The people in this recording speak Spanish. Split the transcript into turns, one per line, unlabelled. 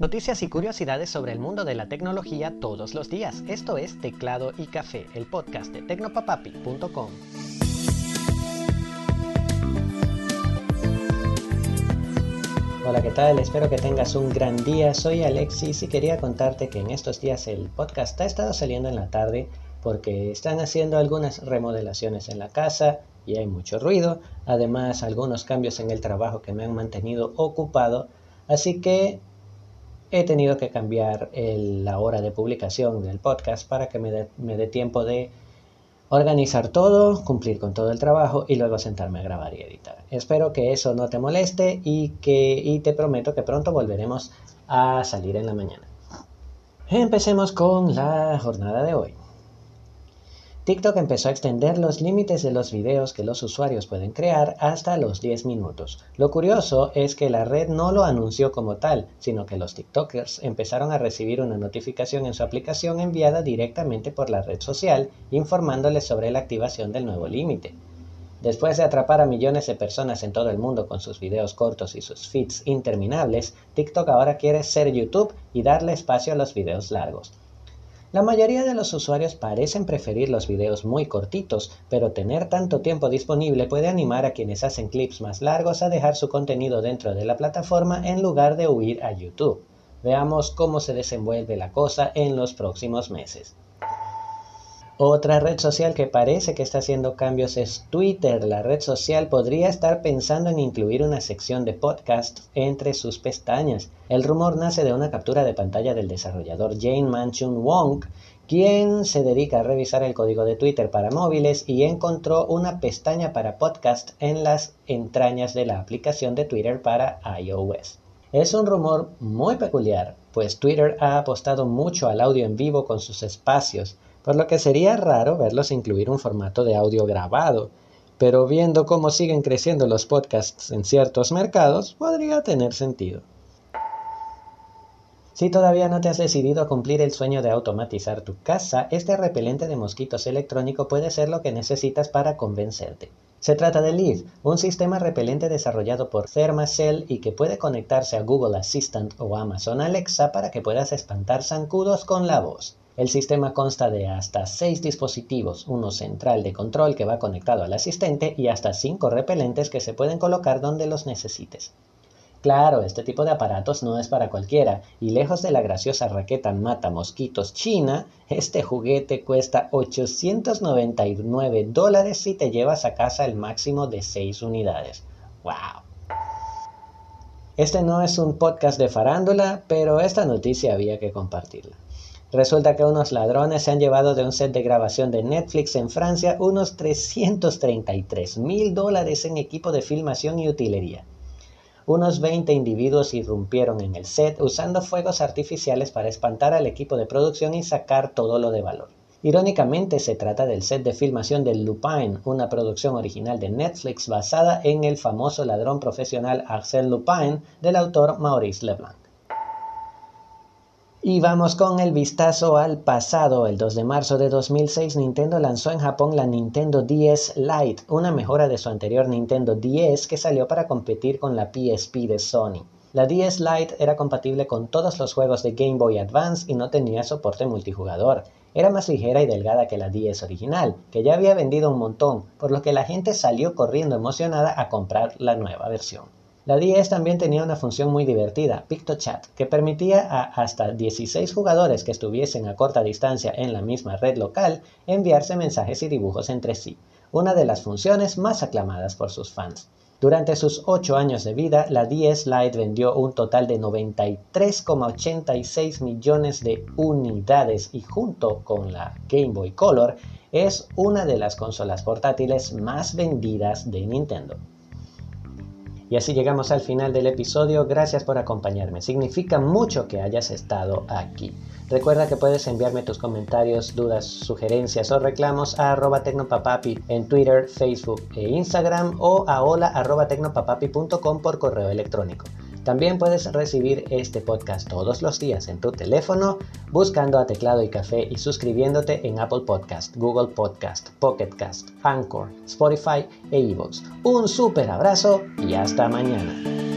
Noticias y curiosidades sobre el mundo de la tecnología todos los días. Esto es Teclado y Café, el podcast de tecnopapapi.com. Hola, ¿qué tal? Espero que tengas un gran día. Soy Alexis y quería contarte que en estos días el podcast ha estado saliendo en la tarde porque están haciendo algunas remodelaciones en la casa y hay mucho ruido. Además, algunos cambios en el trabajo que me han mantenido ocupado. Así que he tenido que cambiar la hora de publicación del podcast para que me dé, tiempo de organizar todo, cumplir con todo el trabajo y luego sentarme a grabar y editar. Espero que eso no te moleste y, que, y te prometo que pronto volveremos a salir en la mañana. Empecemos con la jornada de hoy. TikTok empezó a extender los límites de los videos que los usuarios pueden crear hasta los 10 minutos. Lo curioso es que la red no lo anunció como tal, sino que los TikTokers empezaron a recibir una notificación en su aplicación enviada directamente por la red social, informándoles sobre la activación del nuevo límite. Después de atrapar a millones de personas en todo el mundo con sus videos cortos y sus feeds interminables, TikTok ahora quiere ser YouTube y darle espacio a los videos largos. La mayoría de los usuarios parecen preferir los videos muy cortitos, pero tener tanto tiempo disponible puede animar a quienes hacen clips más largos a dejar su contenido dentro de la plataforma en lugar de huir a YouTube. Veamos cómo se desenvuelve la cosa en los próximos meses. Otra red social que parece que está haciendo cambios es Twitter. La red social podría estar pensando en incluir una sección de podcast entre sus pestañas. El rumor nace de una captura de pantalla del desarrollador Jane Manchun Wong, quien se dedica a revisar el código de Twitter para móviles y encontró una pestaña para podcast en las entrañas de la aplicación de Twitter para iOS. Es un rumor muy peculiar, pues Twitter ha apostado mucho al audio en vivo con sus espacios por lo que sería raro verlos incluir un formato de audio grabado, pero viendo cómo siguen creciendo los podcasts en ciertos mercados, podría tener sentido. Si todavía no te has decidido a cumplir el sueño de automatizar tu casa, este repelente de mosquitos electrónico puede ser lo que necesitas para convencerte. Se trata de Leaf, un sistema repelente desarrollado por Thermacell y que puede conectarse a Google Assistant o Amazon Alexa para que puedas espantar zancudos con la voz. El sistema consta de hasta 6 dispositivos, uno central de control que va conectado al asistente y hasta 5 repelentes que se pueden colocar donde los necesites. Claro, este tipo de aparatos no es para cualquiera, y lejos de la graciosa raqueta mata mosquitos china, este juguete cuesta 899 dólares si te llevas a casa el máximo de 6 unidades. ¡Wow! Este no es un podcast de farándula, pero esta noticia había que compartirla. Resulta que unos ladrones se han llevado de un set de grabación de Netflix en Francia unos 333 mil dólares en equipo de filmación y utilería. Unos 20 individuos irrumpieron en el set usando fuegos artificiales para espantar al equipo de producción y sacar todo lo de valor. Irónicamente, se trata del set de filmación de Lupin, una producción original de Netflix basada en el famoso ladrón profesional Arsène Lupin del autor Maurice Leblanc. Y vamos con el vistazo al pasado. El 2 de marzo de 2006 Nintendo lanzó en Japón la Nintendo DS Lite, una mejora de su anterior Nintendo DS que salió para competir con la PSP de Sony. La DS Lite era compatible con todos los juegos de Game Boy Advance y no tenía soporte multijugador. Era más ligera y delgada que la DS original, que ya había vendido un montón, por lo que la gente salió corriendo emocionada a comprar la nueva versión. La 10 también tenía una función muy divertida, PictoChat, que permitía a hasta 16 jugadores que estuviesen a corta distancia en la misma red local enviarse mensajes y dibujos entre sí, una de las funciones más aclamadas por sus fans. Durante sus 8 años de vida, la 10 Lite vendió un total de 93,86 millones de unidades y junto con la Game Boy Color es una de las consolas portátiles más vendidas de Nintendo. Y así llegamos al final del episodio. Gracias por acompañarme. Significa mucho que hayas estado aquí. Recuerda que puedes enviarme tus comentarios, dudas, sugerencias o reclamos a arroba tecnopapapi en Twitter, Facebook e Instagram o a hola por correo electrónico. También puedes recibir este podcast todos los días en tu teléfono buscando a Teclado y Café y suscribiéndote en Apple Podcast, Google Podcast, Pocket Cast, Anchor, Spotify e iVoox. Un súper abrazo y hasta mañana.